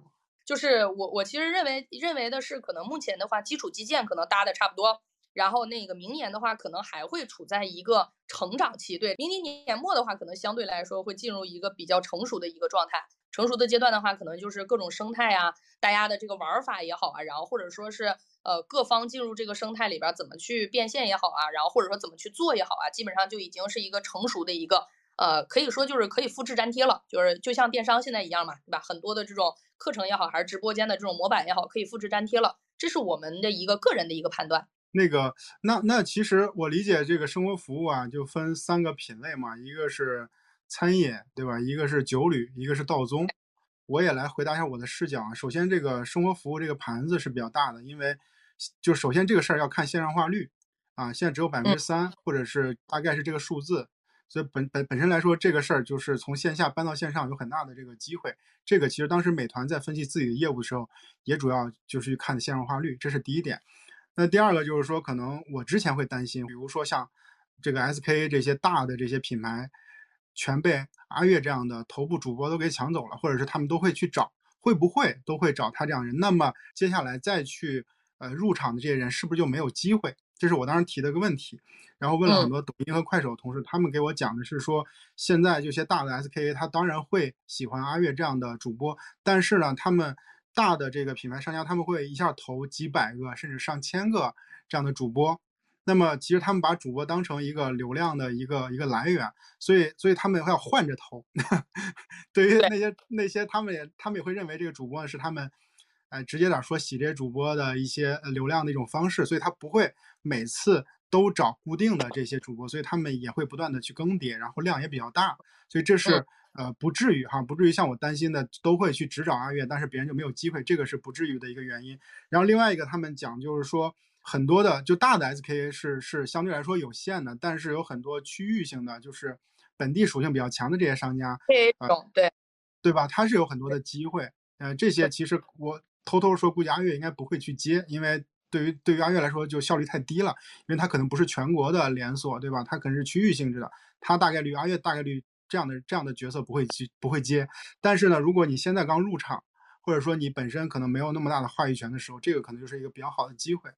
就是我我其实认为认为的是，可能目前的话，基础基建可能搭的差不多，然后那个明年的话，可能还会处在一个成长期。对，明年年末的话，可能相对来说会进入一个比较成熟的一个状态。成熟的阶段的话，可能就是各种生态啊，大家的这个玩法也好啊，然后或者说是呃各方进入这个生态里边怎么去变现也好啊，然后或者说怎么去做也好啊，基本上就已经是一个成熟的一个呃，可以说就是可以复制粘贴了，就是就像电商现在一样嘛，对吧？很多的这种课程也好，还是直播间的这种模板也好，可以复制粘贴了，这是我们的一个个人的一个判断。那个，那那其实我理解这个生活服务啊，就分三个品类嘛，一个是餐饮，对吧？一个是酒旅，一个是道宗。我也来回答一下我的视角啊。首先，这个生活服务这个盘子是比较大的，因为就首先这个事儿要看线上化率啊，现在只有百分之三，或者是大概是这个数字。所以本本本身来说，这个事儿就是从线下搬到线上有很大的这个机会。这个其实当时美团在分析自己的业务的时候，也主要就是去看的线上化率，这是第一点。那第二个就是说，可能我之前会担心，比如说像这个 SKA 这些大的这些品牌，全被阿月这样的头部主播都给抢走了，或者是他们都会去找，会不会都会找他这样人？那么接下来再去呃入场的这些人，是不是就没有机会？这是我当时提的问题。然后问了很多抖音和快手同事，他们给我讲的是说，现在这些大的 SKA 他当然会喜欢阿月这样的主播，但是呢，他们大的这个品牌商家他们会一下投几百个甚至上千个这样的主播。那么其实他们把主播当成一个流量的一个一个来源，所以所以他们会要换着投。对于那些那些他们也他们也会认为这个主播是他们，哎直接点说洗这些主播的一些流量的一种方式，所以他不会每次。都找固定的这些主播，所以他们也会不断的去更迭，然后量也比较大，所以这是呃不至于哈，不至于像我担心的都会去只找阿月，但是别人就没有机会，这个是不至于的一个原因。然后另外一个他们讲就是说，很多的就大的 SKA 是是相对来说有限的，但是有很多区域性的，就是本地属性比较强的这些商家，这种对对吧？他是有很多的机会，呃，这些其实我偷偷说，估计阿月应该不会去接，因为。对于对于阿月来说，就效率太低了，因为它可能不是全国的连锁，对吧？它可能是区域性质的，它大概率阿月大概率这样的这样的角色不会接不会接。但是呢，如果你现在刚入场，或者说你本身可能没有那么大的话语权的时候，这个可能就是一个比较好的机会。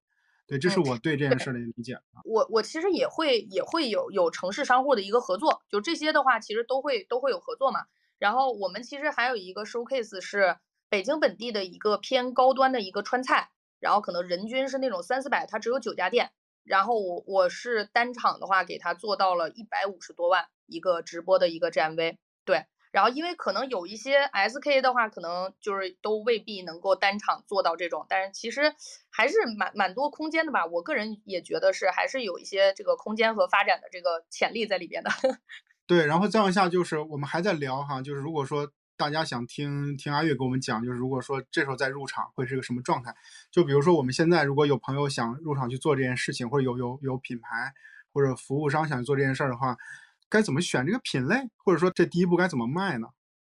对，这是我对这件事的理解。我我其实也会也会有有城市商户的一个合作，就这些的话，其实都会都会有合作嘛。然后我们其实还有一个 showcase 是北京本地的一个偏高端的一个川菜。然后可能人均是那种三四百，它只有九家店。然后我我是单场的话，给他做到了一百五十多万一个直播的一个 GMV。对，然后因为可能有一些 SK 的话，可能就是都未必能够单场做到这种，但是其实还是蛮蛮多空间的吧。我个人也觉得是还是有一些这个空间和发展的这个潜力在里边的。对，然后再往下就是我们还在聊哈，就是如果说。大家想听听阿月给我们讲，就是如果说这时候再入场会是个什么状态？就比如说我们现在如果有朋友想入场去做这件事情，或者有有有品牌或者服务商想去做这件事儿的话，该怎么选这个品类？或者说这第一步该怎么卖呢？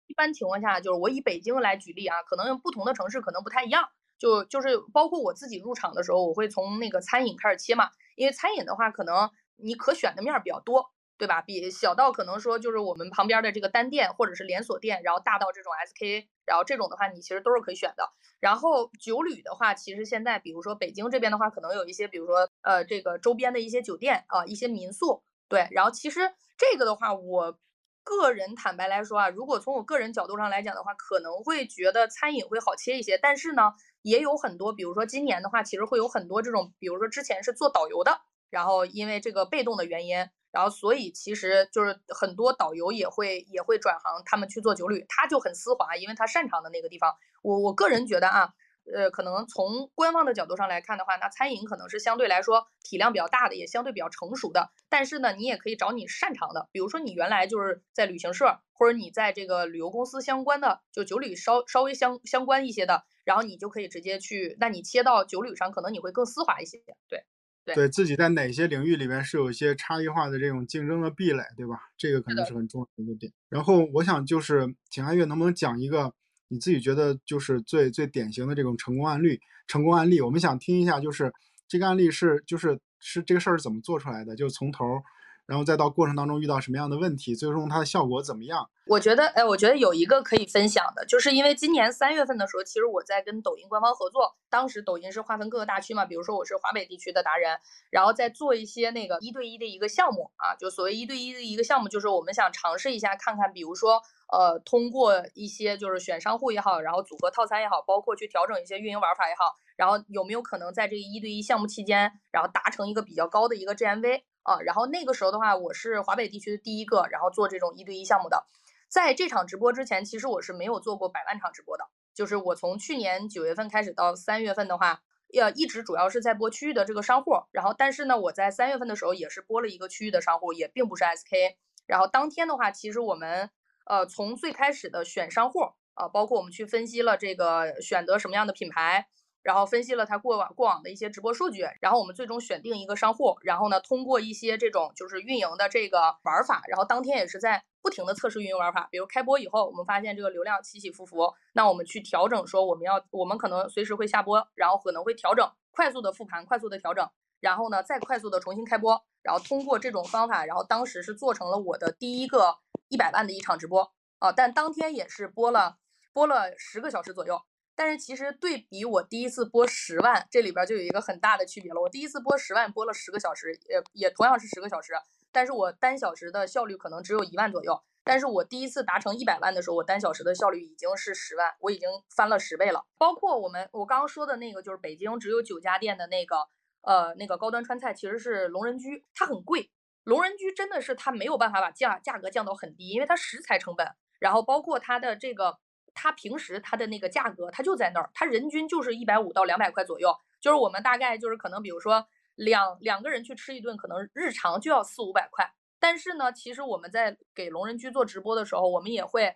一般情况下，就是我以北京来举例啊，可能不同的城市可能不太一样。就就是包括我自己入场的时候，我会从那个餐饮开始切嘛，因为餐饮的话，可能你可选的面比较多。对吧？比小到可能说就是我们旁边的这个单店或者是连锁店，然后大到这种 SKA，然后这种的话你其实都是可以选的。然后酒旅的话，其实现在比如说北京这边的话，可能有一些比如说呃这个周边的一些酒店啊，一些民宿。对，然后其实这个的话，我个人坦白来说啊，如果从我个人角度上来讲的话，可能会觉得餐饮会好切一些。但是呢，也有很多，比如说今年的话，其实会有很多这种，比如说之前是做导游的，然后因为这个被动的原因。然后，所以其实就是很多导游也会也会转行，他们去做酒旅，他就很丝滑，因为他擅长的那个地方。我我个人觉得啊，呃，可能从官方的角度上来看的话，那餐饮可能是相对来说体量比较大的，也相对比较成熟的。但是呢，你也可以找你擅长的，比如说你原来就是在旅行社，或者你在这个旅游公司相关的，就酒旅稍稍微相相关一些的，然后你就可以直接去，那你切到酒旅上，可能你会更丝滑一些，对。对自己在哪些领域里面是有一些差异化的这种竞争的壁垒，对吧？这个可能是很重要的一个点。然后我想就是请阿月能不能讲一个你自己觉得就是最最典型的这种成功案例？成功案例，我们想听一下，就是这个案例是就是是这个事儿是怎么做出来的？就从头。然后再到过程当中遇到什么样的问题，最终它的效果怎么样？我觉得，哎，我觉得有一个可以分享的，就是因为今年三月份的时候，其实我在跟抖音官方合作，当时抖音是划分各个大区嘛，比如说我是华北地区的达人，然后再做一些那个一对一的一个项目啊，就所谓一对一的一个项目，就是我们想尝试一下，看看，比如说，呃，通过一些就是选商户也好，然后组合套餐也好，包括去调整一些运营玩法也好，然后有没有可能在这个一对一项目期间，然后达成一个比较高的一个 GMV。啊，然后那个时候的话，我是华北地区的第一个，然后做这种一对一项目的。在这场直播之前，其实我是没有做过百万场直播的。就是我从去年九月份开始到三月份的话，要一直主要是在播区域的这个商户。然后，但是呢，我在三月份的时候也是播了一个区域的商户，也并不是 SK。然后当天的话，其实我们呃从最开始的选商户啊，包括我们去分析了这个选择什么样的品牌。然后分析了他过往过往的一些直播数据，然后我们最终选定一个商户，然后呢，通过一些这种就是运营的这个玩法，然后当天也是在不停的测试运营玩法。比如开播以后，我们发现这个流量起起伏伏，那我们去调整，说我们要我们可能随时会下播，然后可能会调整，快速的复盘，快速的调整，然后呢再快速的重新开播，然后通过这种方法，然后当时是做成了我的第一个一百万的一场直播啊，但当天也是播了播了十个小时左右。但是其实对比我第一次播十万，这里边就有一个很大的区别了。我第一次播十万，播了十个小时，也也同样是十个小时，但是我单小时的效率可能只有一万左右。但是我第一次达成一百万的时候，我单小时的效率已经是十万，我已经翻了十倍了。包括我们我刚刚说的那个，就是北京只有九家店的那个，呃，那个高端川菜，其实是龙人居，它很贵。龙人居真的是它没有办法把价价格降到很低，因为它食材成本，然后包括它的这个。它平时它的那个价格，它就在那儿，它人均就是一百五到两百块左右，就是我们大概就是可能比如说两两个人去吃一顿，可能日常就要四五百块。但是呢，其实我们在给龙人居做直播的时候，我们也会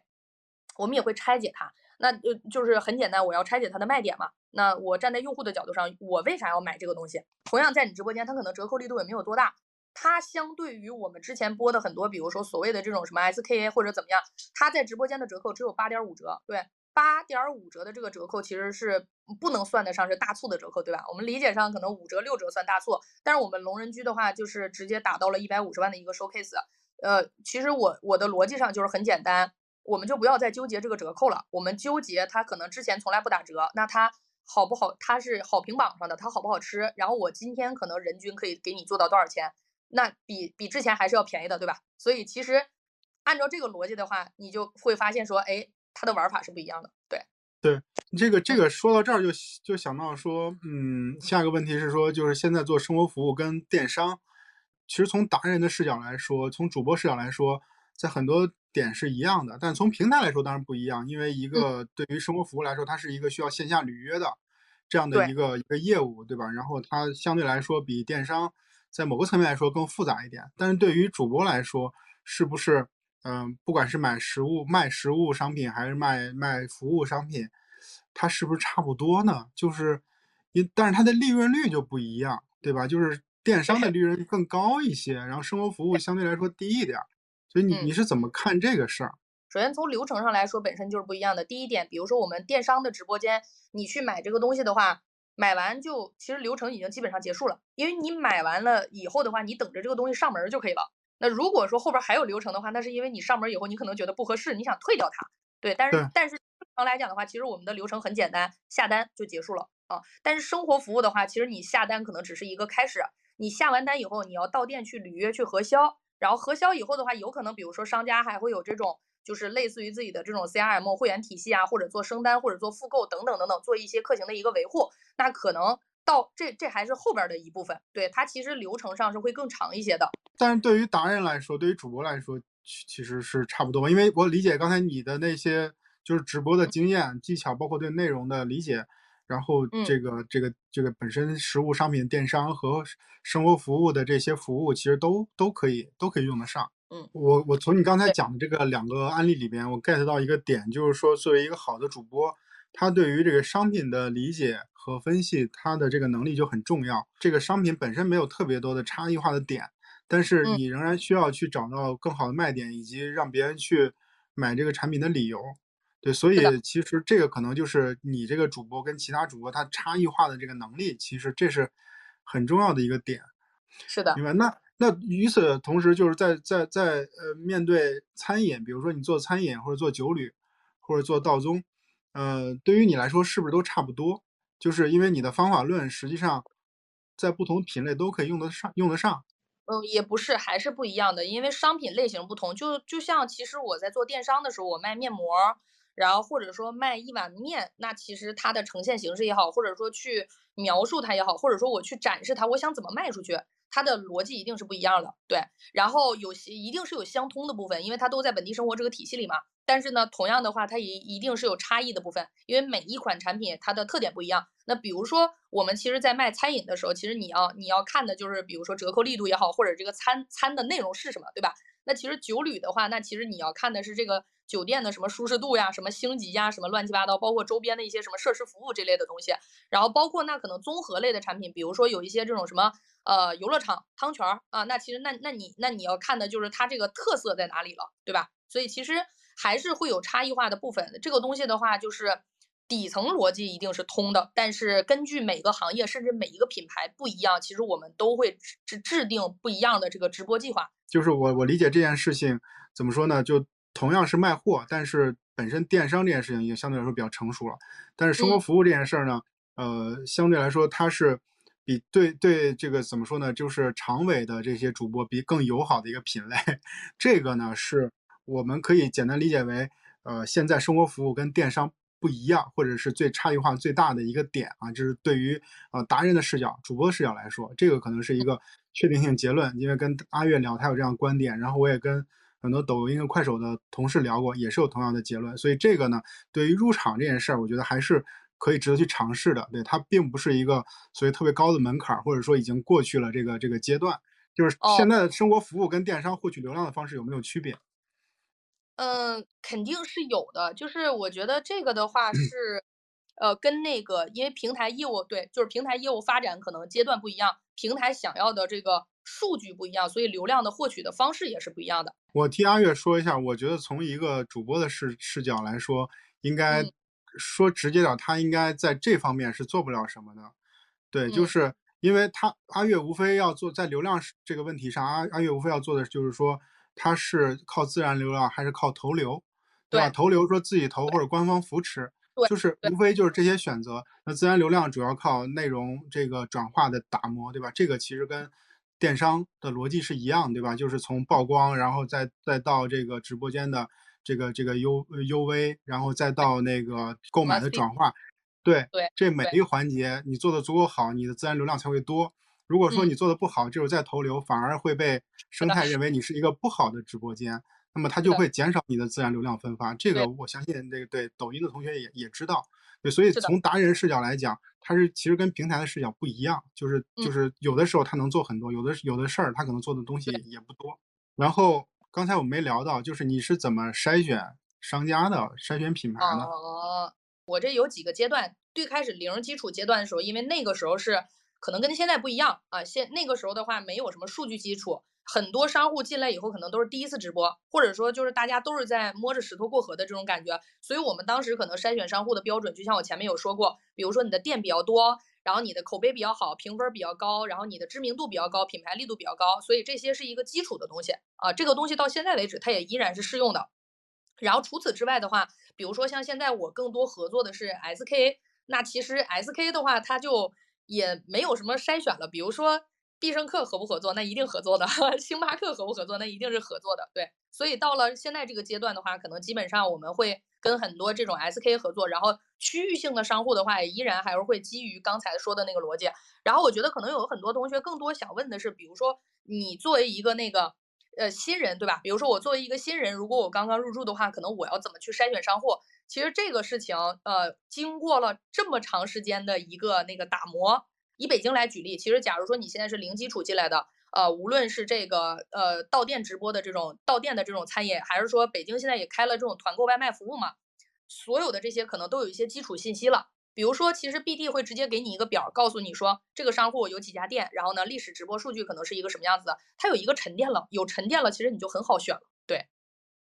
我们也会拆解它。那呃就是很简单，我要拆解它的卖点嘛。那我站在用户的角度上，我为啥要买这个东西？同样在你直播间，它可能折扣力度也没有多大。它相对于我们之前播的很多，比如说所谓的这种什么 SKA 或者怎么样，它在直播间的折扣只有八点五折。对，八点五折的这个折扣其实是不能算得上是大促的折扣，对吧？我们理解上可能五折六折算大促，但是我们龙人居的话就是直接打到了一百五十万的一个 showcase。呃，其实我我的逻辑上就是很简单，我们就不要再纠结这个折扣了，我们纠结它可能之前从来不打折，那它好不好？它是好评榜上的，它好不好吃？然后我今天可能人均可以给你做到多少钱？那比比之前还是要便宜的，对吧？所以其实按照这个逻辑的话，你就会发现说，哎，它的玩法是不一样的。对，对，这个这个说到这儿就就想到说，嗯，下一个问题是说，就是现在做生活服务跟电商，其实从达人的视角来说，从主播视角来说，在很多点是一样的，但从平台来说当然不一样，因为一个对于生活服务来说，它是一个需要线下履约的这样的一个一个业务，对吧？然后它相对来说比电商。在某个层面来说更复杂一点，但是对于主播来说，是不是，嗯，不管是买实物、卖实物商品，还是卖卖服务商品，它是不是差不多呢？就是，因但是它的利润率就不一样，对吧？就是电商的利润更高一些，然后生活服务相对来说低一点，所以你你是怎么看这个事儿？首先从流程上来说，本身就是不一样的。第一点，比如说我们电商的直播间，你去买这个东西的话。买完就其实流程已经基本上结束了，因为你买完了以后的话，你等着这个东西上门就可以了。那如果说后边还有流程的话，那是因为你上门以后你可能觉得不合适，你想退掉它。对，但是但是正常来讲的话，其实我们的流程很简单，下单就结束了啊。但是生活服务的话，其实你下单可能只是一个开始，你下完单以后，你要到店去履约去核销，然后核销以后的话，有可能比如说商家还会有这种。就是类似于自己的这种 CRM 会员体系啊，或者做升单，或者做复购等等等等，做一些客情的一个维护。那可能到这这还是后边的一部分，对它其实流程上是会更长一些的。但是对于达人来说，对于主播来说，其实是差不多。因为我理解刚才你的那些就是直播的经验技巧，包括对内容的理解，然后这个这个这个本身实物商品电商和生活服务的这些服务，其实都都可以都可以用得上。嗯，我我从你刚才讲的这个两个案例里边，我 get 到一个点，就是说作为一个好的主播，他对于这个商品的理解和分析，他的这个能力就很重要。这个商品本身没有特别多的差异化的点，但是你仍然需要去找到更好的卖点，以及让别人去买这个产品的理由。对，所以其实这个可能就是你这个主播跟其他主播他差异化的这个能力，其实这是很重要的一个点。是的，明白那。那与此同时，就是在在在呃面对餐饮，比如说你做餐饮或者做酒旅，或者做道宗，呃，对于你来说是不是都差不多？就是因为你的方法论实际上在不同品类都可以用得上，用得上。嗯，也不是，还是不一样的，因为商品类型不同。就就像其实我在做电商的时候，我卖面膜，然后或者说卖一碗面，那其实它的呈现形式也好，或者说去描述它也好，或者说我去展示它，我想怎么卖出去。它的逻辑一定是不一样的，对，然后有些一定是有相通的部分，因为它都在本地生活这个体系里嘛。但是呢，同样的话，它也一定是有差异的部分，因为每一款产品它的特点不一样。那比如说，我们其实，在卖餐饮的时候，其实你要你要看的就是，比如说折扣力度也好，或者这个餐餐的内容是什么，对吧？那其实酒旅的话，那其实你要看的是这个酒店的什么舒适度呀、什么星级呀、什么乱七八糟，包括周边的一些什么设施服务这类的东西，然后包括那可能综合类的产品，比如说有一些这种什么呃游乐场、汤泉儿啊，那其实那那你那你要看的就是它这个特色在哪里了，对吧？所以其实还是会有差异化的部分。这个东西的话，就是底层逻辑一定是通的，但是根据每个行业甚至每一个品牌不一样，其实我们都会制制定不一样的这个直播计划。就是我我理解这件事情怎么说呢？就同样是卖货，但是本身电商这件事情也相对来说比较成熟了。但是生活服务这件事儿呢，呃，相对来说它是比对对这个怎么说呢？就是长尾的这些主播比更友好的一个品类。这个呢是我们可以简单理解为，呃，现在生活服务跟电商不一样，或者是最差异化最大的一个点啊，就是对于呃达人的视角、主播视角来说，这个可能是一个。确定性结论，因为跟阿月聊，他有这样观点，然后我也跟很多抖音跟快手的同事聊过，也是有同样的结论。所以这个呢，对于入场这件事儿，我觉得还是可以值得去尝试的。对，它并不是一个所谓特别高的门槛，或者说已经过去了这个这个阶段。就是现在的生活服务跟电商获取流量的方式有没有区别？嗯，肯定是有的。就是我觉得这个的话是。呃，跟那个，因为平台业务对，就是平台业务发展可能阶段不一样，平台想要的这个数据不一样，所以流量的获取的方式也是不一样的。我替阿月说一下，我觉得从一个主播的视视角来说，应该说直接点，他应该在这方面是做不了什么的。对，就是因为他阿月无非要做在流量这个问题上，阿阿月无非要做的就是说，他是靠自然流量还是靠投流，对吧？投流说自己投或者官方扶持。就是无非就是这些选择，那自然流量主要靠内容这个转化的打磨，对吧？这个其实跟电商的逻辑是一样，对吧？就是从曝光，然后再再到这个直播间的这个这个 U U V，然后再到那个购买的转化，对对，这每一个环节你做的足够好，你的自然流量才会多。如果说你做的不好，就是在投流，反而会被生态认为你是一个不好的直播间。那么它就会减少你的自然流量分发，这个我相信这个对抖音的同学也也知道，对，所以从达人视角来讲，它是其实跟平台的视角不一样，就是就是有的时候他能做很多，有的有的事儿他可能做的东西也不多。然后刚才我没聊到，就是你是怎么筛选商家的，筛选品牌的？哦，我这有几个阶段，最开始零基础阶段的时候，因为那个时候是可能跟现在不一样啊，现那个时候的话没有什么数据基础。很多商户进来以后，可能都是第一次直播，或者说就是大家都是在摸着石头过河的这种感觉，所以我们当时可能筛选商户的标准，就像我前面有说过，比如说你的店比较多，然后你的口碑比较好，评分比较高，然后你的知名度比较高，品牌力度比较高，所以这些是一个基础的东西啊，这个东西到现在为止它也依然是适用的。然后除此之外的话，比如说像现在我更多合作的是 SK，那其实 SK 的话，它就也没有什么筛选了，比如说。必胜客合不合作？那一定合作的。星巴克合不合作？那一定是合作的。对，所以到了现在这个阶段的话，可能基本上我们会跟很多这种 SK 合作，然后区域性的商户的话，也依然还是会基于刚才说的那个逻辑。然后我觉得可能有很多同学更多想问的是，比如说你作为一个那个呃新人，对吧？比如说我作为一个新人，如果我刚刚入驻的话，可能我要怎么去筛选商户？其实这个事情，呃，经过了这么长时间的一个那个打磨。以北京来举例，其实假如说你现在是零基础进来的，呃，无论是这个呃到店直播的这种到店的这种餐饮，还是说北京现在也开了这种团购外卖服务嘛，所有的这些可能都有一些基础信息了。比如说，其实 BD 会直接给你一个表，告诉你说这个商户有几家店，然后呢历史直播数据可能是一个什么样子的，它有一个沉淀了，有沉淀了，其实你就很好选了。对，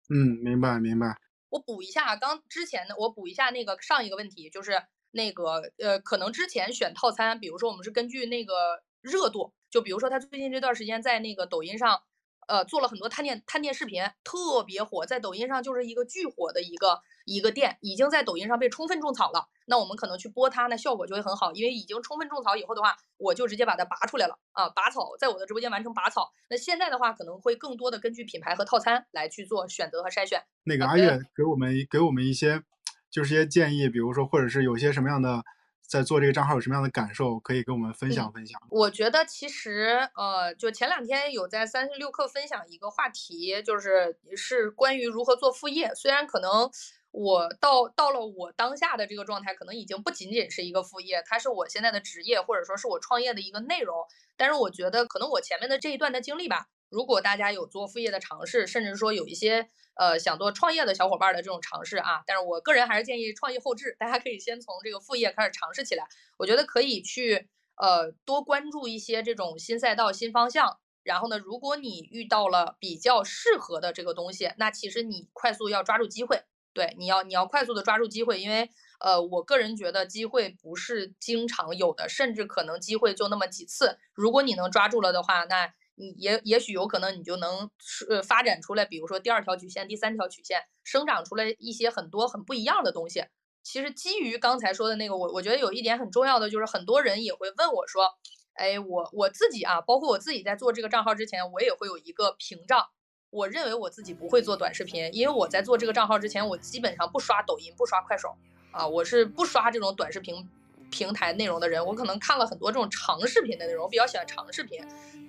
嗯，明白明白。我补一下刚之前的，我补一下那个上一个问题，就是。那个呃，可能之前选套餐，比如说我们是根据那个热度，就比如说他最近这段时间在那个抖音上，呃，做了很多探店探店视频，特别火，在抖音上就是一个巨火的一个一个店，已经在抖音上被充分种草了。那我们可能去播它，那效果就会很好，因为已经充分种草以后的话，我就直接把它拔出来了啊，拔草，在我的直播间完成拔草。那现在的话，可能会更多的根据品牌和套餐来去做选择和筛选。那个阿月给我们给我们一些。就是些建议，比如说，或者是有些什么样的，在做这个账号有什么样的感受，可以跟我们分享分享。我觉得其实，呃，就前两天有在三十六课分享一个话题，就是是关于如何做副业。虽然可能我到到了我当下的这个状态，可能已经不仅仅是一个副业，它是我现在的职业，或者说是我创业的一个内容。但是我觉得，可能我前面的这一段的经历吧。如果大家有做副业的尝试，甚至说有一些呃想做创业的小伙伴的这种尝试啊，但是我个人还是建议创业后置，大家可以先从这个副业开始尝试起来。我觉得可以去呃多关注一些这种新赛道、新方向。然后呢，如果你遇到了比较适合的这个东西，那其实你快速要抓住机会。对，你要你要快速的抓住机会，因为呃，我个人觉得机会不是经常有的，甚至可能机会就那么几次。如果你能抓住了的话，那你也也许有可能你就能呃发展出来，比如说第二条曲线、第三条曲线，生长出来一些很多很不一样的东西。其实基于刚才说的那个，我我觉得有一点很重要的就是，很多人也会问我说，哎，我我自己啊，包括我自己在做这个账号之前，我也会有一个屏障。我认为我自己不会做短视频，因为我在做这个账号之前，我基本上不刷抖音，不刷快手，啊，我是不刷这种短视频平台内容的人。我可能看了很多这种长视频的内容，我比较喜欢长视频。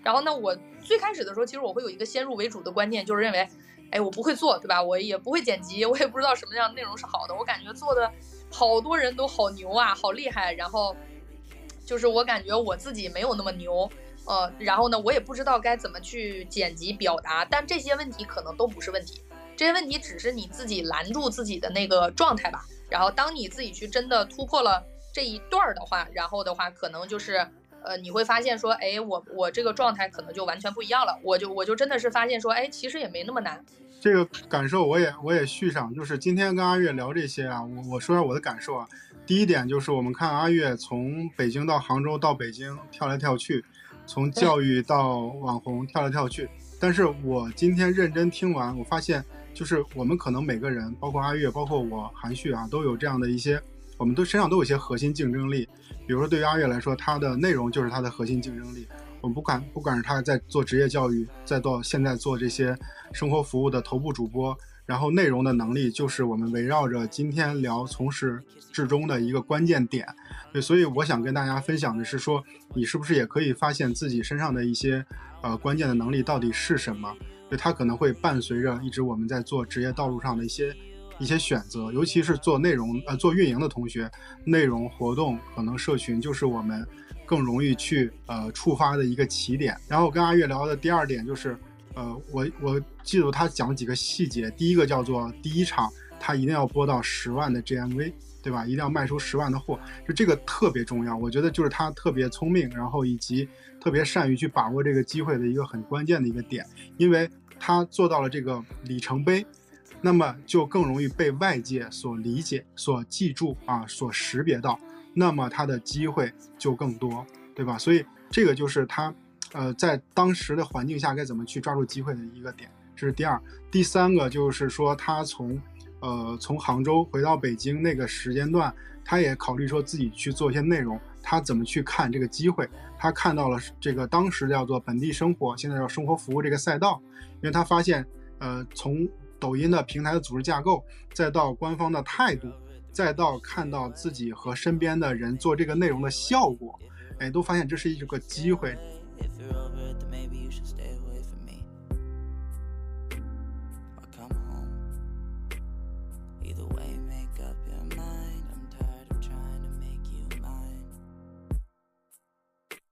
然后呢，我最开始的时候，其实我会有一个先入为主的观念，就是认为，哎，我不会做，对吧？我也不会剪辑，我也不知道什么样的内容是好的。我感觉做的好多人都好牛啊，好厉害。然后就是我感觉我自己没有那么牛。呃，然后呢，我也不知道该怎么去剪辑表达，但这些问题可能都不是问题，这些问题只是你自己拦住自己的那个状态吧。然后当你自己去真的突破了这一段儿的话，然后的话可能就是，呃，你会发现说，哎，我我这个状态可能就完全不一样了。我就我就真的是发现说，哎，其实也没那么难。这个感受我也我也续上，就是今天跟阿月聊这些啊，我我说下我的感受啊。第一点就是我们看阿月从北京到杭州到北京跳来跳去。从教育到网红跳来跳去，但是我今天认真听完，我发现就是我们可能每个人，包括阿月，包括我韩旭啊，都有这样的一些，我们都身上都有一些核心竞争力。比如说对于阿月来说，他的内容就是他的核心竞争力。我们不管不管是他在做职业教育，再到现在做这些生活服务的头部主播。然后内容的能力就是我们围绕着今天聊从始至终的一个关键点，对，所以我想跟大家分享的是说，你是不是也可以发现自己身上的一些呃关键的能力到底是什么？对，它可能会伴随着一直我们在做职业道路上的一些一些选择，尤其是做内容呃做运营的同学，内容活动可能社群就是我们更容易去呃触发的一个起点。然后跟阿月聊的第二点就是。呃，我我记住他讲几个细节，第一个叫做第一场他一定要播到十万的 GMV，对吧？一定要卖出十万的货，就这个特别重要。我觉得就是他特别聪明，然后以及特别善于去把握这个机会的一个很关键的一个点，因为他做到了这个里程碑，那么就更容易被外界所理解、所记住啊，所识别到，那么他的机会就更多，对吧？所以这个就是他。呃，在当时的环境下该怎么去抓住机会的一个点，这是第二。第三个就是说，他从，呃，从杭州回到北京那个时间段，他也考虑说自己去做一些内容，他怎么去看这个机会？他看到了这个当时叫做本地生活，现在叫生活服务这个赛道，因为他发现，呃，从抖音的平台的组织架构，再到官方的态度，再到看到自己和身边的人做这个内容的效果，哎，都发现这是一个机会。